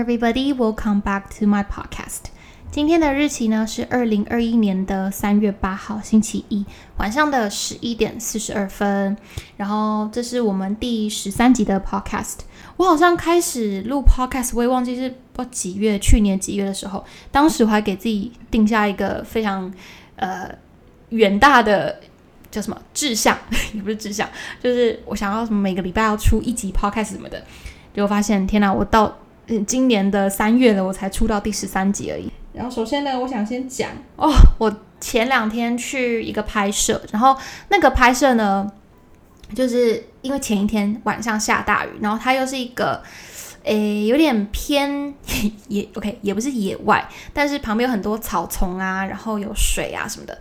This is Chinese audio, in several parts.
everybody. Welcome back to my podcast. 今天的日期呢是二零二一年的三月八号，星期一晚上的十一点四十二分。然后这是我们第十三集的 podcast。我好像开始录 podcast，我也忘记是几月，去年几月的时候。当时我还给自己定下一个非常呃远大的叫什么志向，也不是志向，就是我想要什么每个礼拜要出一集 podcast 什么的。结果发现，天哪！我到今年的三月了，我才出到第十三集而已。然后首先呢，我想先讲哦，我前两天去一个拍摄，然后那个拍摄呢，就是因为前一天晚上下大雨，然后它又是一个诶有点偏 野，OK 也不是野外，但是旁边有很多草丛啊，然后有水啊什么的，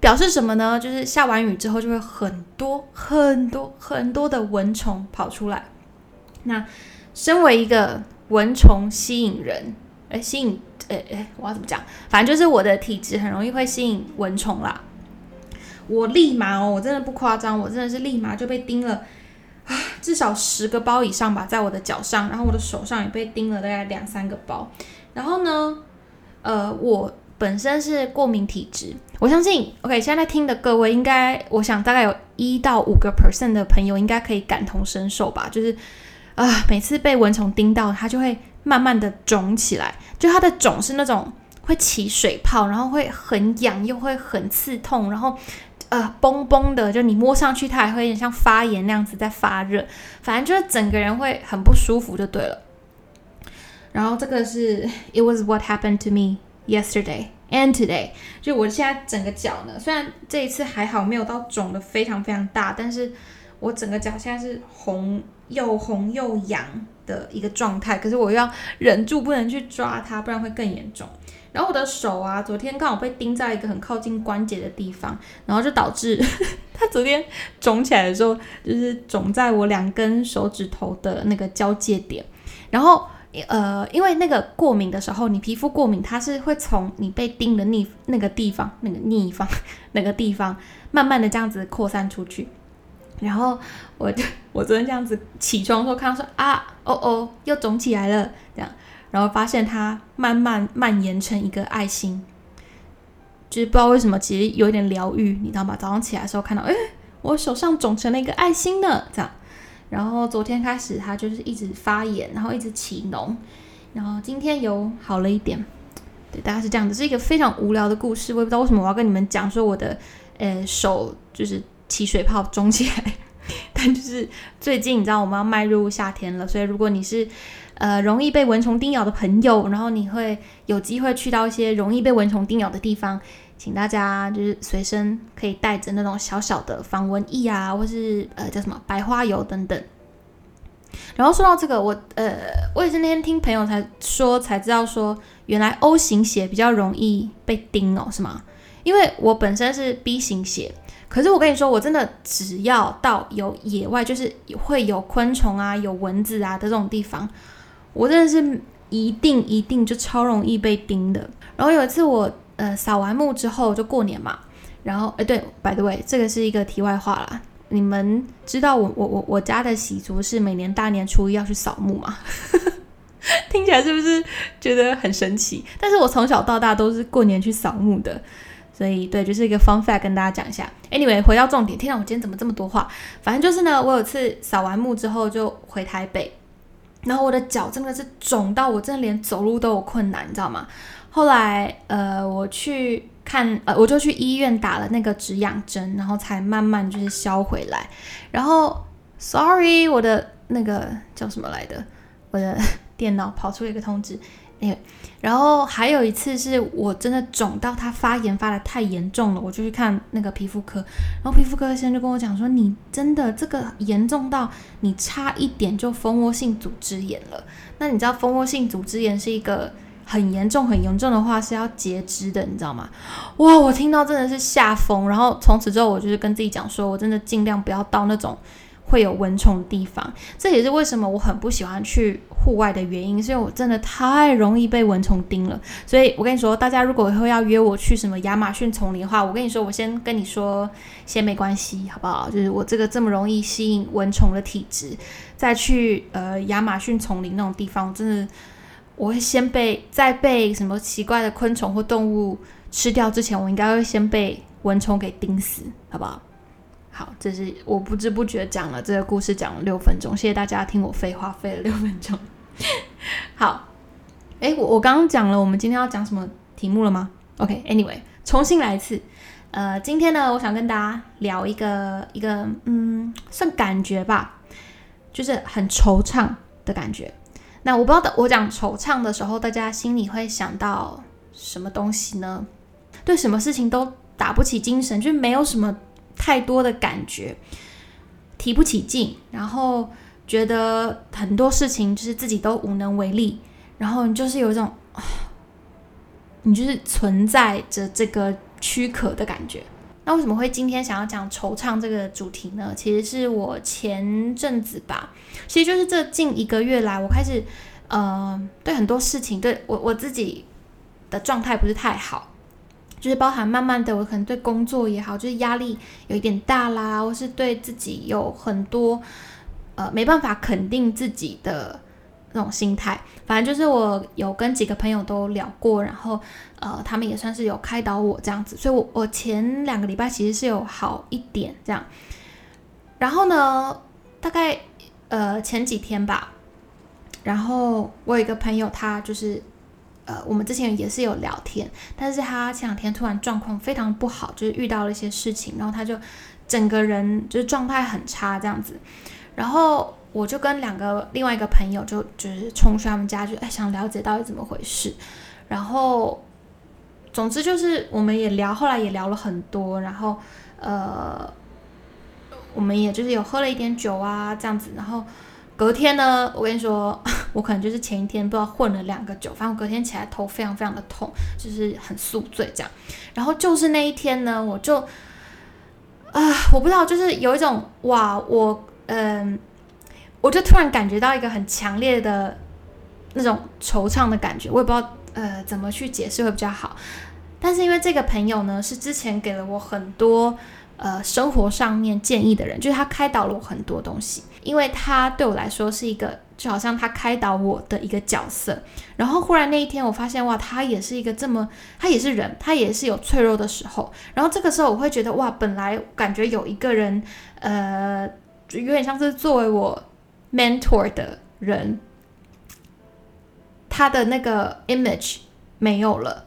表示什么呢？就是下完雨之后就会很多很多很多的蚊虫跑出来。那身为一个蚊虫吸引人，哎，吸引，哎哎，我要怎么讲？反正就是我的体质很容易会吸引蚊虫啦。我立马哦，我真的不夸张，我真的是立马就被叮了啊，至少十个包以上吧，在我的脚上，然后我的手上也被叮了大概两三个包。然后呢，呃，我本身是过敏体质，我相信，OK，现在在听的各位应该，我想大概有一到五个 percent 的朋友应该可以感同身受吧，就是。啊，每次被蚊虫叮到，它就会慢慢的肿起来。就它的肿是那种会起水泡，然后会很痒，又会很刺痛，然后呃嘣嘣的，就你摸上去它还会有点像发炎那样子在发热，反正就是整个人会很不舒服就对了。然后这个是 It was what happened to me yesterday and today。就我现在整个脚呢，虽然这一次还好没有到肿的非常非常大，但是我整个脚现在是红。又红又痒的一个状态，可是我要忍住不能去抓它，不然会更严重。然后我的手啊，昨天刚好被钉在一个很靠近关节的地方，然后就导致 它昨天肿起来的时候，就是肿在我两根手指头的那个交界点。然后呃，因为那个过敏的时候，你皮肤过敏，它是会从你被叮的那那个地方、那个逆方、那个地方，慢慢的这样子扩散出去。然后我就我昨天这样子起床的时候看到说啊哦哦又肿起来了这样，然后发现它慢慢蔓延成一个爱心，就是不知道为什么其实有点疗愈，你知道吗？早上起来的时候看到，哎，我手上肿成了一个爱心呢，这样。然后昨天开始它就是一直发炎，然后一直起脓，然后今天有好了一点。对，大概是这样子，是一个非常无聊的故事，我也不知道为什么我要跟你们讲说我的呃手就是。起水泡肿起来，但就是最近你知道我们要迈入夏天了，所以如果你是呃容易被蚊虫叮咬的朋友，然后你会有机会去到一些容易被蚊虫叮咬的地方，请大家就是随身可以带着那种小小的防蚊液啊，或是呃叫什么白花油等等。然后说到这个，我呃我也是那天听朋友才说才知道说，原来 O 型血比较容易被叮哦，是吗？因为我本身是 B 型血。可是我跟你说，我真的只要到有野外，就是会有昆虫啊、有蚊子啊的这种地方，我真的是一定一定就超容易被叮的。然后有一次我呃扫完墓之后就过年嘛，然后哎对，by the way，这个是一个题外话啦。你们知道我我我我家的习俗是每年大年初一要去扫墓吗？听起来是不是觉得很神奇？但是我从小到大都是过年去扫墓的。所以，对，就是一个 fun fact 跟大家讲一下。Anyway，回到重点，天哪，我今天怎么这么多话？反正就是呢，我有次扫完墓之后就回台北，然后我的脚真的是肿到我真的连走路都有困难，你知道吗？后来，呃，我去看，呃，我就去医院打了那个止痒针，然后才慢慢就是消回来。然后，sorry，我的那个叫什么来的？我的电脑跑出了一个通知。哎，然后还有一次是我真的肿到它发炎发的太严重了，我就去看那个皮肤科，然后皮肤科医生就跟我讲说，你真的这个严重到你差一点就蜂窝性组织炎了。那你知道蜂窝性组织炎是一个很严重很严重的话是要截肢的，你知道吗？哇，我听到真的是吓疯，然后从此之后我就是跟自己讲说，我真的尽量不要到那种。会有蚊虫的地方，这也是为什么我很不喜欢去户外的原因，是因为我真的太容易被蚊虫叮了。所以我跟你说，大家如果以后要约我去什么亚马逊丛林的话，我跟你说，我先跟你说，先没关系，好不好？就是我这个这么容易吸引蚊虫的体质，再去呃亚马逊丛林那种地方，真的我会先被在被什么奇怪的昆虫或动物吃掉之前，我应该会先被蚊虫给叮死，好不好？好，这是我不知不觉讲了这个故事讲了六分钟，谢谢大家听我废话费了六分钟。好，哎，我我刚刚讲了我们今天要讲什么题目了吗？OK，Anyway，重新来一次。呃，今天呢，我想跟大家聊一个一个嗯，算感觉吧，就是很惆怅的感觉。那我不知道我讲惆怅的时候，大家心里会想到什么东西呢？对什么事情都打不起精神，就没有什么。太多的感觉，提不起劲，然后觉得很多事情就是自己都无能为力，然后你就是有一种，你就是存在着这个躯壳的感觉。那为什么会今天想要讲惆怅这个主题呢？其实是我前阵子吧，其实就是这近一个月来，我开始呃，对很多事情，对我我自己的状态不是太好。就是包含慢慢的，我可能对工作也好，就是压力有一点大啦，或是对自己有很多呃没办法肯定自己的那种心态。反正就是我有跟几个朋友都聊过，然后呃他们也算是有开导我这样子，所以我我前两个礼拜其实是有好一点这样。然后呢，大概呃前几天吧，然后我有一个朋友，他就是。呃，我们之前也是有聊天，但是他前两天突然状况非常不好，就是遇到了一些事情，然后他就整个人就是状态很差这样子，然后我就跟两个另外一个朋友就就是冲去他们家，就哎想了解到底怎么回事，然后总之就是我们也聊，后来也聊了很多，然后呃，我们也就是有喝了一点酒啊这样子，然后。隔天呢，我跟你说，我可能就是前一天不知道混了两个酒，反正我隔天起来头非常非常的痛，就是很宿醉这样。然后就是那一天呢，我就啊，我不知道，就是有一种哇，我嗯，我就突然感觉到一个很强烈的那种惆怅的感觉，我也不知道呃怎么去解释会比较好。但是因为这个朋友呢，是之前给了我很多。呃，生活上面建议的人，就是他开导了我很多东西，因为他对我来说是一个，就好像他开导我的一个角色。然后忽然那一天，我发现哇，他也是一个这么，他也是人，他也是有脆弱的时候。然后这个时候，我会觉得哇，本来感觉有一个人，呃，就有点像是作为我 mentor 的人，他的那个 image 没有了。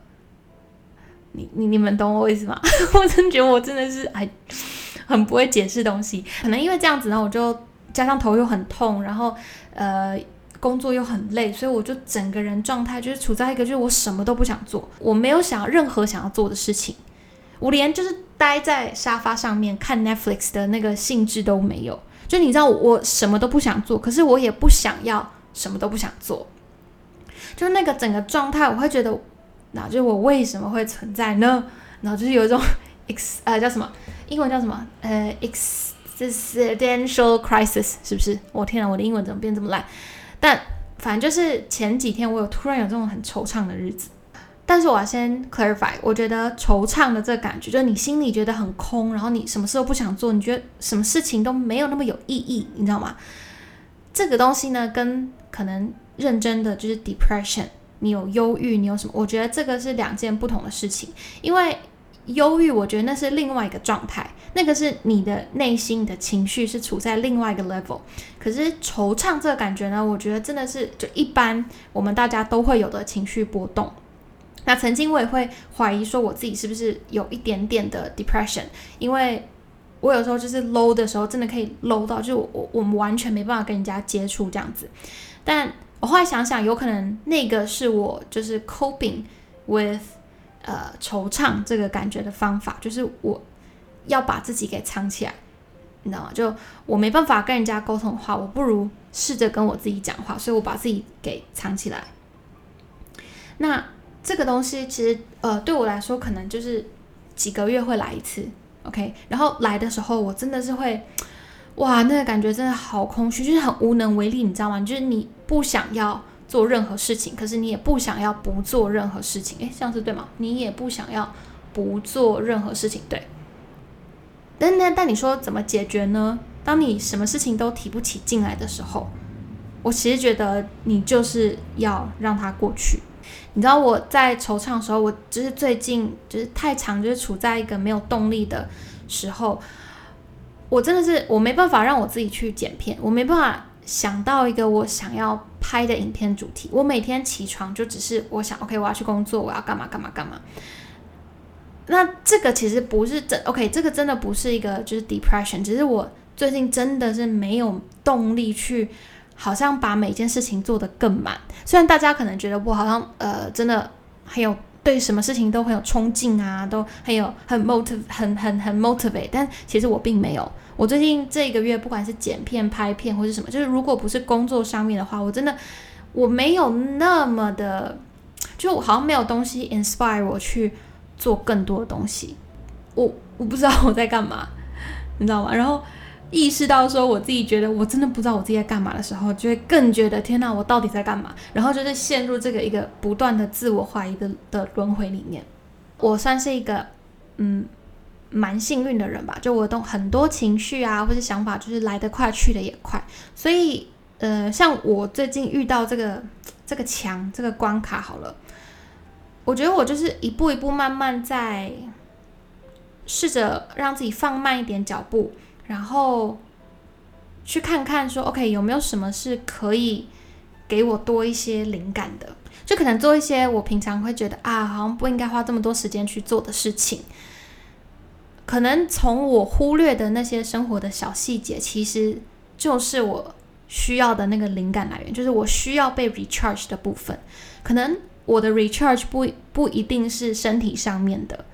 你你你们懂我意思吗？我真觉得我真的是还很不会解释东西，可能因为这样子呢，我就加上头又很痛，然后呃工作又很累，所以我就整个人状态就是处在一个就是我什么都不想做，我没有想任何想要做的事情，我连就是待在沙发上面看 Netflix 的那个兴致都没有。就你知道我什么都不想做，可是我也不想要什么都不想做，就是那个整个状态，我会觉得。那就是我为什么会存在呢？然后就是有一种 ex 呃叫什么英文叫什么呃 existential crisis 是不是？我天啊，我的英文怎么变这么烂？但反正就是前几天我有突然有这种很惆怅的日子。但是我要先 clarify，我觉得惆怅的这个感觉，就是你心里觉得很空，然后你什么事都不想做，你觉得什么事情都没有那么有意义，你知道吗？这个东西呢，跟可能认真的就是 depression。你有忧郁，你有什么？我觉得这个是两件不同的事情。因为忧郁，我觉得那是另外一个状态，那个是你的内心的情绪是处在另外一个 level。可是惆怅这个感觉呢，我觉得真的是就一般，我们大家都会有的情绪波动。那曾经我也会怀疑说，我自己是不是有一点点的 depression？因为我有时候就是 low 的时候，真的可以 low 到，就我我们完全没办法跟人家接触这样子，但。我后来想想，有可能那个是我就是 coping with 呃惆怅这个感觉的方法，就是我要把自己给藏起来，你知道吗？就我没办法跟人家沟通的话，我不如试着跟我自己讲话，所以我把自己给藏起来。那这个东西其实呃对我来说，可能就是几个月会来一次，OK？然后来的时候，我真的是会。哇，那个感觉真的好空虚，就是很无能为力，你知道吗？就是你不想要做任何事情，可是你也不想要不做任何事情。诶，这样子对吗？你也不想要不做任何事情，对。但但但你说怎么解决呢？当你什么事情都提不起劲来的时候，我其实觉得你就是要让它过去。你知道我在惆怅的时候，我就是最近就是太长，就是处在一个没有动力的时候，我真的是我没办法让我自己去剪片，我没办法想到一个我想要拍的影片主题。我每天起床就只是我想，OK，我要去工作，我要干嘛干嘛干嘛。那这个其实不是真 OK，这个真的不是一个就是 depression，只是我最近真的是没有动力去。好像把每件事情做得更满，虽然大家可能觉得我好像呃真的很有对什么事情都很有冲劲啊，都很有很 motive 很很很 motivate，但其实我并没有。我最近这一个月不管是剪片、拍片或是什么，就是如果不是工作上面的话，我真的我没有那么的，就好像没有东西 inspire 我去做更多的东西。我我不知道我在干嘛，你知道吗？然后。意识到说我自己觉得我真的不知道我自己在干嘛的时候，就会更觉得天哪，我到底在干嘛？然后就是陷入这个一个不断的自我怀疑的的轮回里面。我算是一个嗯蛮幸运的人吧，就我都很多情绪啊或者想法就是来得快去的也快，所以呃像我最近遇到这个这个墙这个关卡好了，我觉得我就是一步一步慢慢在试着让自己放慢一点脚步。然后去看看，说 OK 有没有什么是可以给我多一些灵感的？就可能做一些我平常会觉得啊，好像不应该花这么多时间去做的事情。可能从我忽略的那些生活的小细节，其实就是我需要的那个灵感来源，就是我需要被 recharge 的部分。可能我的 recharge 不不一定是身体上面的，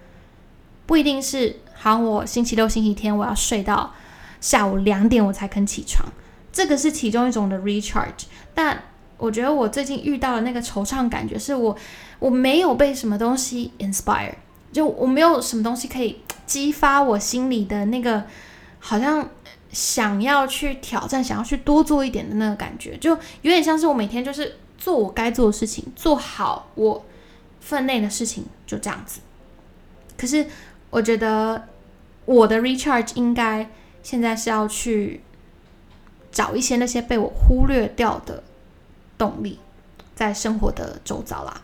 不一定是好，我星期六、星期天我要睡到。下午两点我才肯起床，这个是其中一种的 recharge。但我觉得我最近遇到的那个惆怅感觉，是我我没有被什么东西 inspire，就我没有什么东西可以激发我心里的那个好像想要去挑战、想要去多做一点的那个感觉，就有点像是我每天就是做我该做的事情，做好我分内的事情，就这样子。可是我觉得我的 recharge 应该。现在是要去找一些那些被我忽略掉的动力，在生活的周遭啦。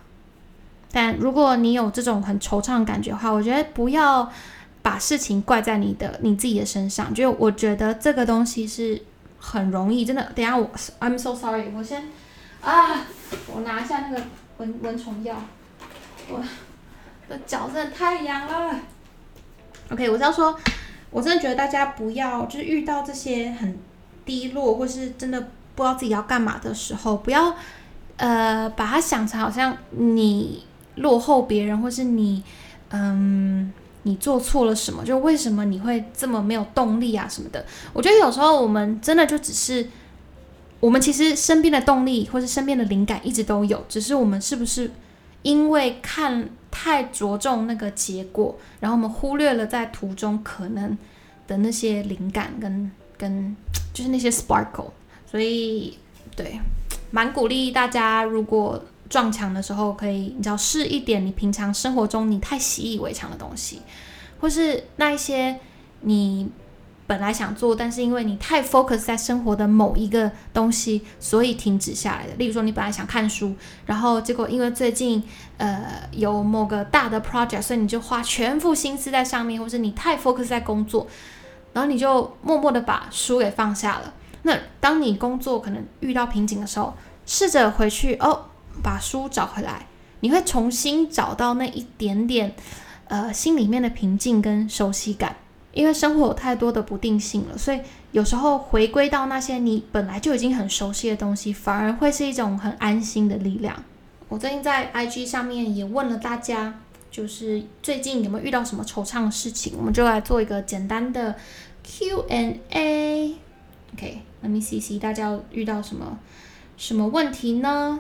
但如果你有这种很惆怅的感觉的话，我觉得不要把事情怪在你的你自己的身上。就我觉得这个东西是很容易，真的。等下我，I'm so sorry，我先啊，我拿一下那个蚊蚊虫药。我的脚真的太痒了。OK，我是要说。我真的觉得大家不要，就是遇到这些很低落，或是真的不知道自己要干嘛的时候，不要呃把它想成好像你落后别人，或是你嗯你做错了什么，就为什么你会这么没有动力啊什么的。我觉得有时候我们真的就只是，我们其实身边的动力或是身边的灵感一直都有，只是我们是不是因为看。太着重那个结果，然后我们忽略了在途中可能的那些灵感跟跟就是那些 sparkle，所以对，蛮鼓励大家，如果撞墙的时候，可以你知道试一点你平常生活中你太习以为常的东西，或是那一些你。本来想做，但是因为你太 focus 在生活的某一个东西，所以停止下来的。例如说，你本来想看书，然后结果因为最近呃有某个大的 project，所以你就花全副心思在上面，或是你太 focus 在工作，然后你就默默的把书给放下了。那当你工作可能遇到瓶颈的时候，试着回去哦，把书找回来，你会重新找到那一点点呃心里面的平静跟熟悉感。因为生活有太多的不定性了，所以有时候回归到那些你本来就已经很熟悉的东西，反而会是一种很安心的力量。我最近在 IG 上面也问了大家，就是最近有没有遇到什么惆怅的事情，我们就来做一个简单的 Q&A。OK，Let me see see 大家遇到什么什么问题呢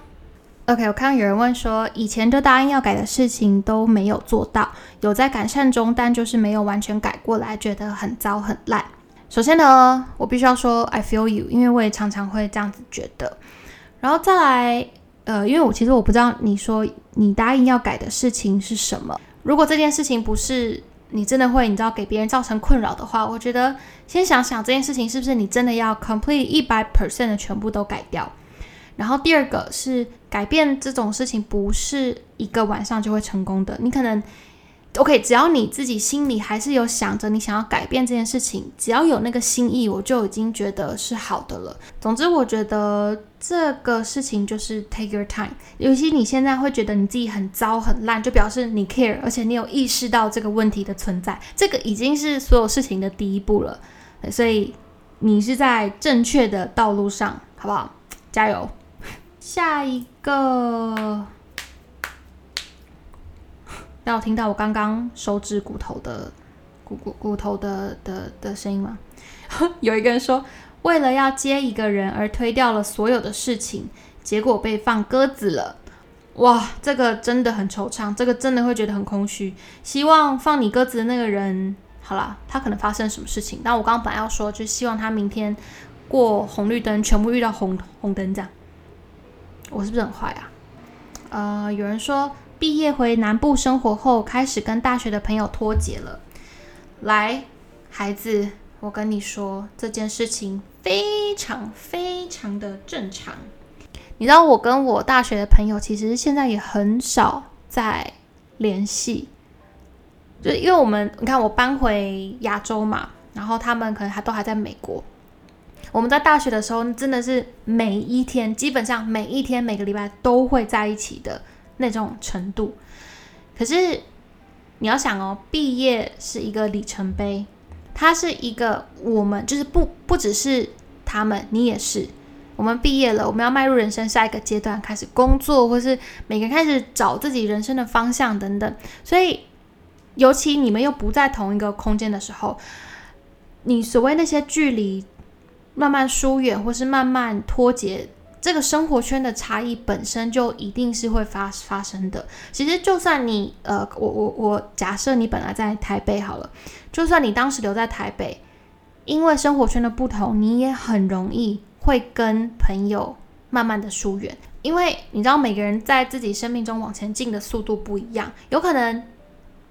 ？OK，我看到有人问说，以前就答应要改的事情都没有做到，有在改善中，但就是没有完全改过来，觉得很糟很烂。首先呢，我必须要说 I feel you，因为我也常常会这样子觉得。然后再来，呃，因为我其实我不知道你说你答应要改的事情是什么。如果这件事情不是你真的会，你知道给别人造成困扰的话，我觉得先想想这件事情是不是你真的要 complete 一百 percent 的全部都改掉。然后第二个是改变这种事情不是一个晚上就会成功的，你可能。OK，只要你自己心里还是有想着你想要改变这件事情，只要有那个心意，我就已经觉得是好的了。总之，我觉得这个事情就是 take your time。尤其你现在会觉得你自己很糟很烂，就表示你 care，而且你有意识到这个问题的存在，这个已经是所有事情的第一步了。所以你是在正确的道路上，好不好？加油！下一个。要听到我刚刚手指骨头的骨骨骨头的的的声音吗？有一个人说，为了要接一个人而推掉了所有的事情，结果被放鸽子了。哇，这个真的很惆怅，这个真的会觉得很空虚。希望放你鸽子的那个人，好了，他可能发生什么事情？但我刚刚本来要说，就希望他明天过红绿灯，全部遇到红红灯这样。我是不是很坏啊？呃，有人说。毕业回南部生活后，开始跟大学的朋友脱节了。来，孩子，我跟你说这件事情非常非常的正常。你知道，我跟我大学的朋友其实现在也很少在联系，就因为我们，你看我搬回亚洲嘛，然后他们可能还都还在美国。我们在大学的时候，真的是每一天，基本上每一天每个礼拜都会在一起的。那种程度，可是你要想哦，毕业是一个里程碑，它是一个我们就是不不只是他们，你也是。我们毕业了，我们要迈入人生下一个阶段，开始工作，或是每个人开始找自己人生的方向等等。所以，尤其你们又不在同一个空间的时候，你所谓那些距离慢慢疏远，或是慢慢脱节。这个生活圈的差异本身就一定是会发发生的。其实，就算你呃，我我我假设你本来在台北好了，就算你当时留在台北，因为生活圈的不同，你也很容易会跟朋友慢慢的疏远。因为你知道，每个人在自己生命中往前进的速度不一样，有可能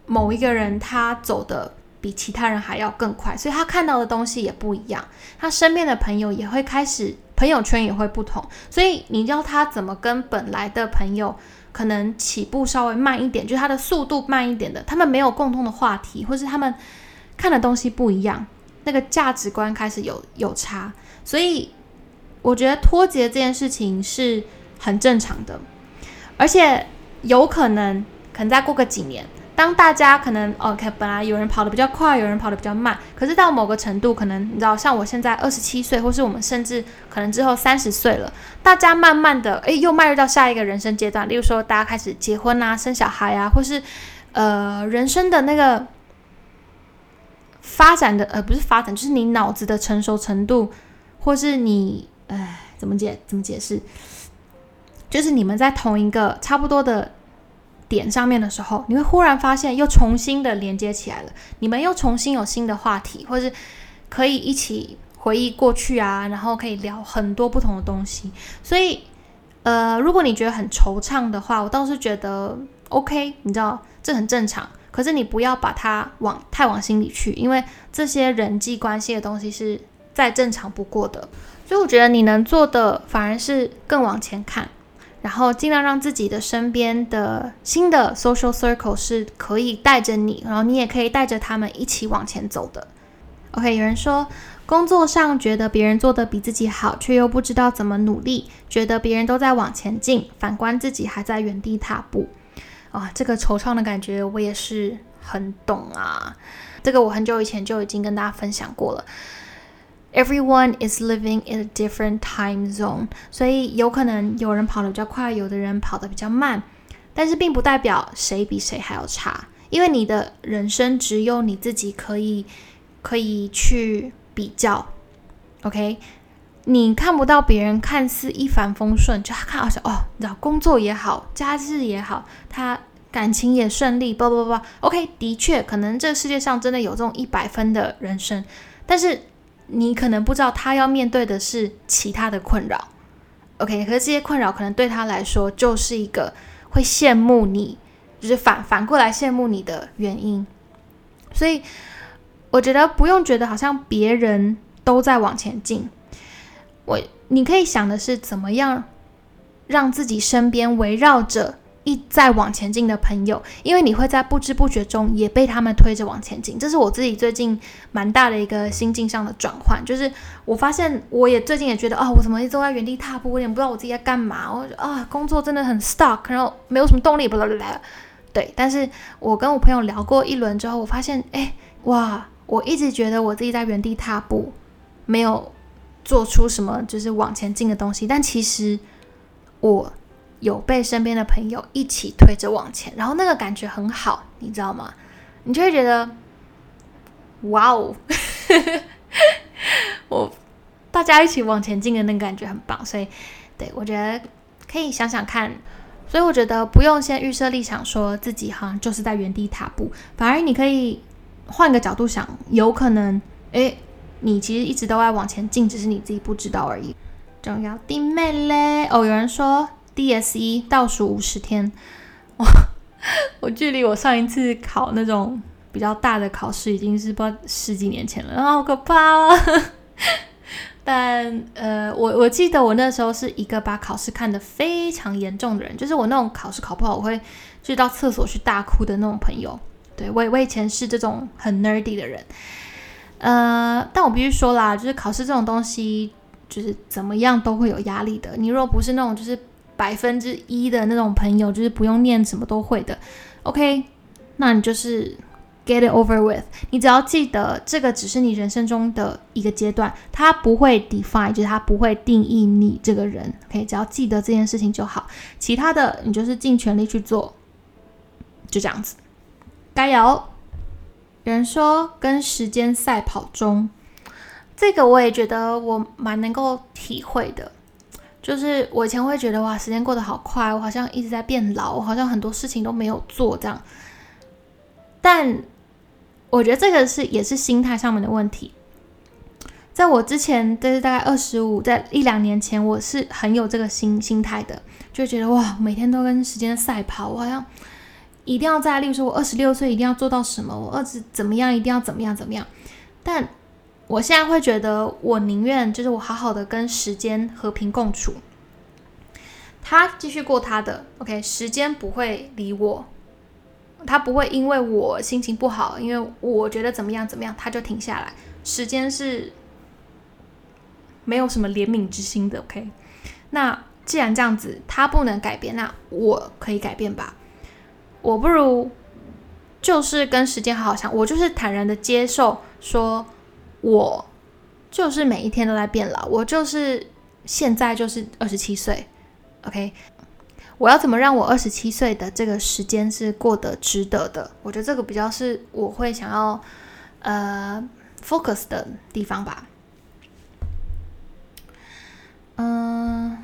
某一个人他走的比其他人还要更快，所以他看到的东西也不一样，他身边的朋友也会开始。朋友圈也会不同，所以你教他怎么跟本来的朋友可能起步稍微慢一点，就是他的速度慢一点的，他们没有共同的话题，或是他们看的东西不一样，那个价值观开始有有差，所以我觉得脱节这件事情是很正常的，而且有可能可能再过个几年。当大家可能 OK，本来有人跑得比较快，有人跑得比较慢，可是到某个程度，可能你知道，像我现在二十七岁，或是我们甚至可能之后三十岁了，大家慢慢的，诶，又迈入到下一个人生阶段，例如说，大家开始结婚啊，生小孩啊，或是呃，人生的那个发展的，呃，不是发展，就是你脑子的成熟程度，或是你，哎，怎么解？怎么解释？就是你们在同一个差不多的。点上面的时候，你会忽然发现又重新的连接起来了。你们又重新有新的话题，或者是可以一起回忆过去啊，然后可以聊很多不同的东西。所以，呃，如果你觉得很惆怅的话，我倒是觉得 OK，你知道这很正常。可是你不要把它往太往心里去，因为这些人际关系的东西是再正常不过的。所以我觉得你能做的反而是更往前看。然后尽量让自己的身边的新的 social circle 是可以带着你，然后你也可以带着他们一起往前走的。OK，有人说工作上觉得别人做的比自己好，却又不知道怎么努力，觉得别人都在往前进，反观自己还在原地踏步。啊，这个惆怅的感觉我也是很懂啊。这个我很久以前就已经跟大家分享过了。Everyone is living in a different time zone，所以有可能有人跑得比较快，有的人跑得比较慢，但是并不代表谁比谁还要差，因为你的人生只有你自己可以可以去比较。OK，你看不到别人看似一帆风顺，就他看好像哦，你知道工作也好，家事也好，他感情也顺利，不不不，OK，的确可能这世界上真的有这种一百分的人生，但是。你可能不知道他要面对的是其他的困扰，OK？可是这些困扰可能对他来说就是一个会羡慕你，就是反反过来羡慕你的原因。所以我觉得不用觉得好像别人都在往前进，我你可以想的是怎么样让自己身边围绕着一再往前进的朋友，因为你会在不知不觉中也被他们推着往前进。这是我自己最近蛮大的一个心境上的转换，就是我发现我也最近也觉得啊，我怎么一直都在原地踏步，我也不知道我自己在干嘛。我啊，工作真的很 stuck，然后没有什么动力，不啦不啦。对，但是我跟我朋友聊过一轮之后，我发现，哎，哇，我一直觉得我自己在原地踏步，没有做出什么就是往前进的东西，但其实我有被身边的朋友一起推着往前，然后那个感觉很好，你知道吗？你就会觉得，哇哦，我大家一起往前进的那个感觉很棒，所以，对我觉得可以想想看。所以我觉得不用先预设立场，说自己好像就是在原地踏步，反而你可以换个角度想，有可能诶，你其实一直都在往前进，只是你自己不知道而已。重要弟妹嘞，哦，有人说 DSE 倒数五十天，哇，我距离我上一次考那种比较大的考试已经是不知道十几年前了，好可怕啊！但呃，我我记得我那时候是一个把考试看得非常严重的人，就是我那种考试考不好，我会去到厕所去大哭的那种朋友。对我我以前是这种很 nerdy 的人，呃，但我必须说啦，就是考试这种东西，就是怎么样都会有压力的。你若不是那种就是百分之一的那种朋友，就是不用念什么都会的，OK，那你就是。Get it over with。你只要记得，这个只是你人生中的一个阶段，它不会 define，就是它不会定义你这个人。OK，只要记得这件事情就好，其他的你就是尽全力去做，就这样子。加油！有人说跟时间赛跑中，这个我也觉得我蛮能够体会的。就是我以前会觉得哇，时间过得好快，我好像一直在变老，我好像很多事情都没有做这样，但。我觉得这个是也是心态上面的问题。在我之前，就是大概二十五，在一两年前，我是很有这个心心态的，就觉得哇，每天都跟时间赛跑，我好像一定要在，例如说，我二十六岁一定要做到什么，我二十怎么样，一定要怎么样怎么样。但我现在会觉得，我宁愿就是我好好的跟时间和平共处，他继续过他的，OK，时间不会理我。他不会因为我心情不好，因为我觉得怎么样怎么样，他就停下来。时间是没有什么怜悯之心的，OK？那既然这样子，他不能改变，那我可以改变吧？我不如就是跟时间好好相，我就是坦然的接受，说我就是每一天都在变老，我就是现在就是二十七岁，OK？我要怎么让我二十七岁的这个时间是过得值得的？我觉得这个比较是我会想要呃 focus 的地方吧。嗯，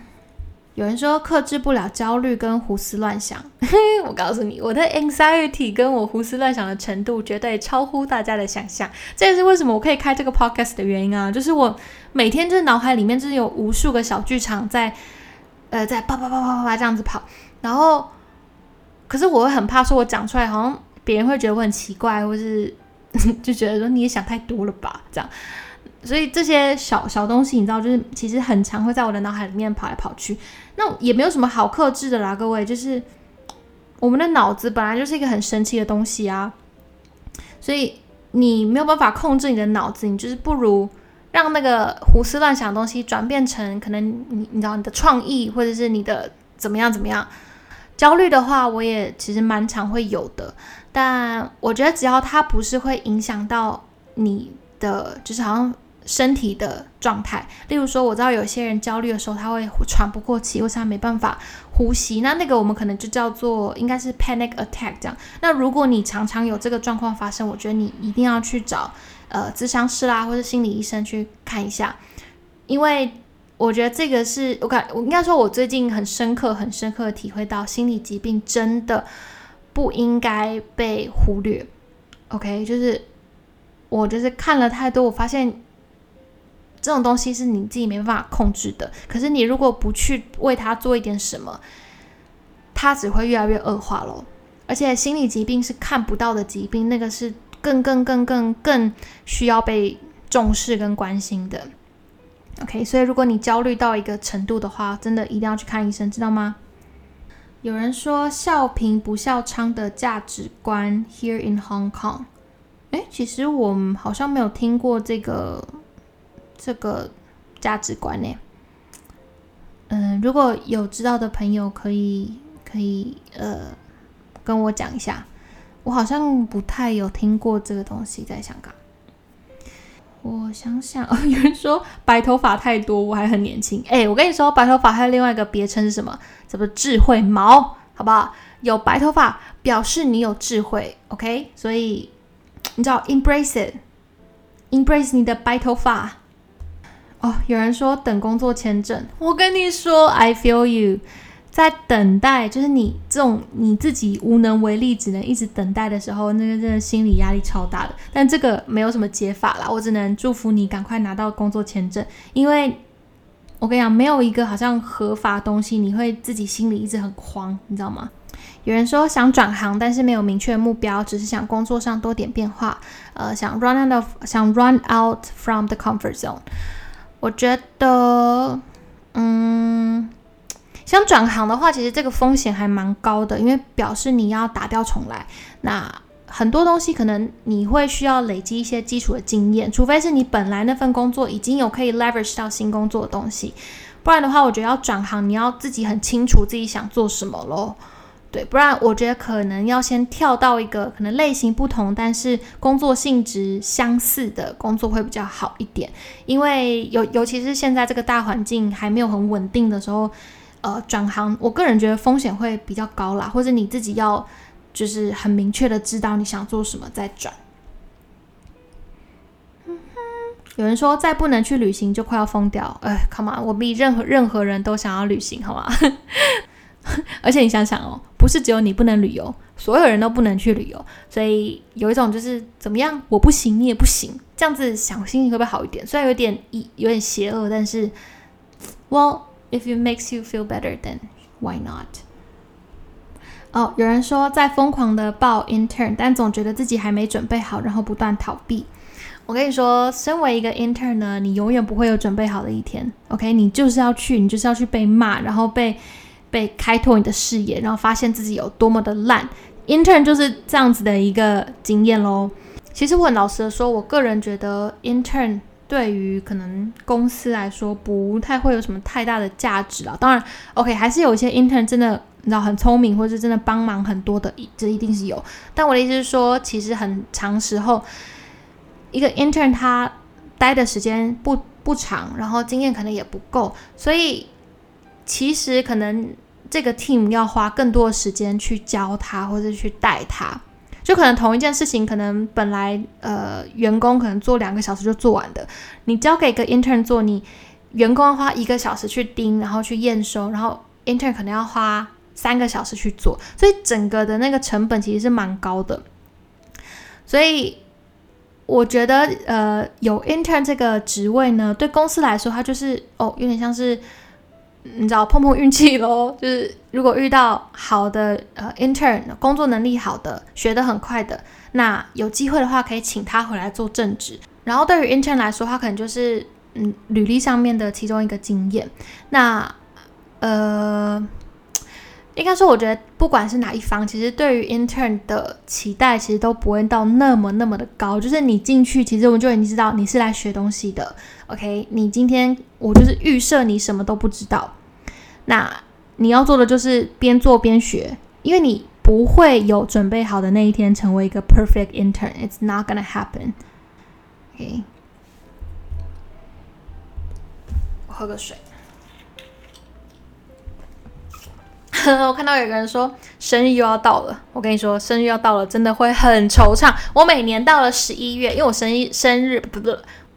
有人说克制不了焦虑跟胡思乱想，我告诉你，我的 anxiety 跟我胡思乱想的程度绝对超乎大家的想象。这也是为什么我可以开这个 podcast 的原因啊！就是我每天就是脑海里面就是有无数个小剧场在。呃，在啪啪啪啪啪这样子跑，然后，可是我会很怕，说我讲出来好像别人会觉得我很奇怪，或是 就觉得说你也想太多了吧，这样。所以这些小小东西，你知道，就是其实很常会在我的脑海里面跑来跑去。那也没有什么好克制的啦，各位，就是我们的脑子本来就是一个很神奇的东西啊，所以你没有办法控制你的脑子，你就是不如。让那个胡思乱想的东西转变成可能你你知道你的创意或者是你的怎么样怎么样焦虑的话，我也其实蛮常会有的。但我觉得只要它不是会影响到你的，就是好像身体的状态。例如说，我知道有些人焦虑的时候他会喘不过气，或是他没办法呼吸，那那个我们可能就叫做应该是 panic attack 这样。那如果你常常有这个状况发生，我觉得你一定要去找。呃，咨商师啦，或者心理医生去看一下，因为我觉得这个是我感，我应该说，我最近很深刻、很深刻的体会到，心理疾病真的不应该被忽略。OK，就是我就是看了太多，我发现这种东西是你自己没办法控制的。可是你如果不去为他做一点什么，他只会越来越恶化咯。而且心理疾病是看不到的疾病，那个是。更更更更更需要被重视跟关心的。OK，所以如果你焦虑到一个程度的话，真的一定要去看医生，知道吗？有人说笑贫不笑娼的价值观，Here in Hong Kong。哎，其实我好像没有听过这个这个价值观呢。嗯，如果有知道的朋友，可以可以呃跟我讲一下。我好像不太有听过这个东西在香港。我想想，有人说白头发太多，我还很年轻。哎，我跟你说，白头发还有另外一个别称是什么？叫做智慧毛，好不好？有白头发表示你有智慧，OK？所以你知道，embrace it，embrace 你的白头发。哦，有人说等工作签证，我跟你说，I feel you。在等待，就是你这种你自己无能为力，只能一直等待的时候，那个真的心理压力超大的。但这个没有什么解法啦，我只能祝福你赶快拿到工作签证，因为我跟你讲，没有一个好像合法东西，你会自己心里一直很慌，你知道吗？有人说想转行，但是没有明确目标，只是想工作上多点变化，呃，想 run out of 想 run out from the comfort zone。我觉得，嗯。想转行的话，其实这个风险还蛮高的，因为表示你要打掉重来。那很多东西可能你会需要累积一些基础的经验，除非是你本来那份工作已经有可以 leverage 到新工作的东西，不然的话，我觉得要转行，你要自己很清楚自己想做什么咯。对，不然我觉得可能要先跳到一个可能类型不同，但是工作性质相似的工作会比较好一点，因为尤尤其是现在这个大环境还没有很稳定的时候。呃，转行，我个人觉得风险会比较高啦，或者你自己要就是很明确的知道你想做什么再转。有人说再不能去旅行就快要疯掉，哎，come on，我比任何任何人都想要旅行，好吗？而且你想想哦，不是只有你不能旅游，所有人都不能去旅游，所以有一种就是怎么样，我不行，你也不行，这样子想心情会不会好一点？虽然有点一有点邪恶，但是，Well,。If it makes you feel better, then why not? 哦，有人说在疯狂的报 intern，但总觉得自己还没准备好，然后不断逃避。我跟你说，身为一个 intern 呢，你永远不会有准备好的一天。OK，你就是要去，你就是要去被骂，然后被被开拓你的视野，然后发现自己有多么的烂。intern 就是这样子的一个经验喽。其实我很老实的说，我个人觉得 intern。对于可能公司来说，不太会有什么太大的价值啊。当然，OK，还是有一些 intern 真的，你知道很聪明，或者是真的帮忙很多的，这一定是有。但我的意思是说，其实很长时候，一个 intern 他待的时间不不长，然后经验可能也不够，所以其实可能这个 team 要花更多的时间去教他，或者去带他。就可能同一件事情，可能本来呃员工可能做两个小时就做完的，你交给一个 intern 做，你员工要花一个小时去盯，然后去验收，然后 intern 可能要花三个小时去做，所以整个的那个成本其实是蛮高的。所以我觉得呃有 intern 这个职位呢，对公司来说，它就是哦有点像是。你知道碰碰运气喽，就是如果遇到好的呃 intern，工作能力好的，学得很快的，那有机会的话可以请他回来做正职。然后对于 intern 来说，他可能就是嗯履历上面的其中一个经验。那呃，应该说我觉得不管是哪一方，其实对于 intern 的期待其实都不会到那么那么的高。就是你进去，其实我们就已经知道你是来学东西的。OK，你今天我就是预设你什么都不知道。那你要做的就是边做边学，因为你不会有准备好的那一天成为一个 perfect intern。It's not gonna happen. OK，我喝个水。我看到有个人说生日又要到了，我跟你说生日要到了，真的会很惆怅。我每年到了十一月，因为我生日生日不不，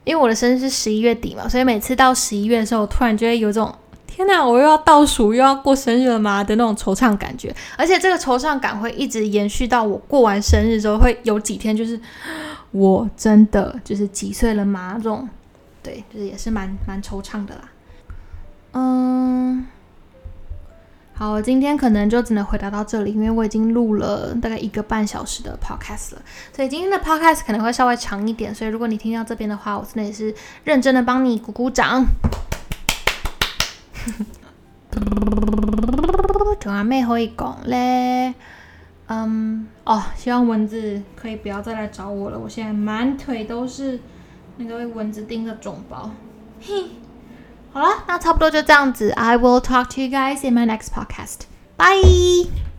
因为我的生日是十一月底嘛，所以每次到十一月的时候，我突然就会有种。天哪，我又要倒数，又要过生日了吗？的那种惆怅感觉，而且这个惆怅感会一直延续到我过完生日之后，会有几天就是 我真的就是几岁了吗？这种对，就是也是蛮蛮惆怅的啦。嗯，好，我今天可能就只能回答到这里，因为我已经录了大概一个半小时的 podcast 了，所以今天的 podcast 可能会稍微长一点。所以如果你听到这边的话，我真的也是认真的帮你鼓鼓掌。仲有咩可以讲呢？嗯，哦，希望蚊子可以不要再来找我了。我现在满腿都是那个蚊子叮的肿包。嘿，好了，那差不多就这样子。I will talk to you guys in my next podcast. Bye.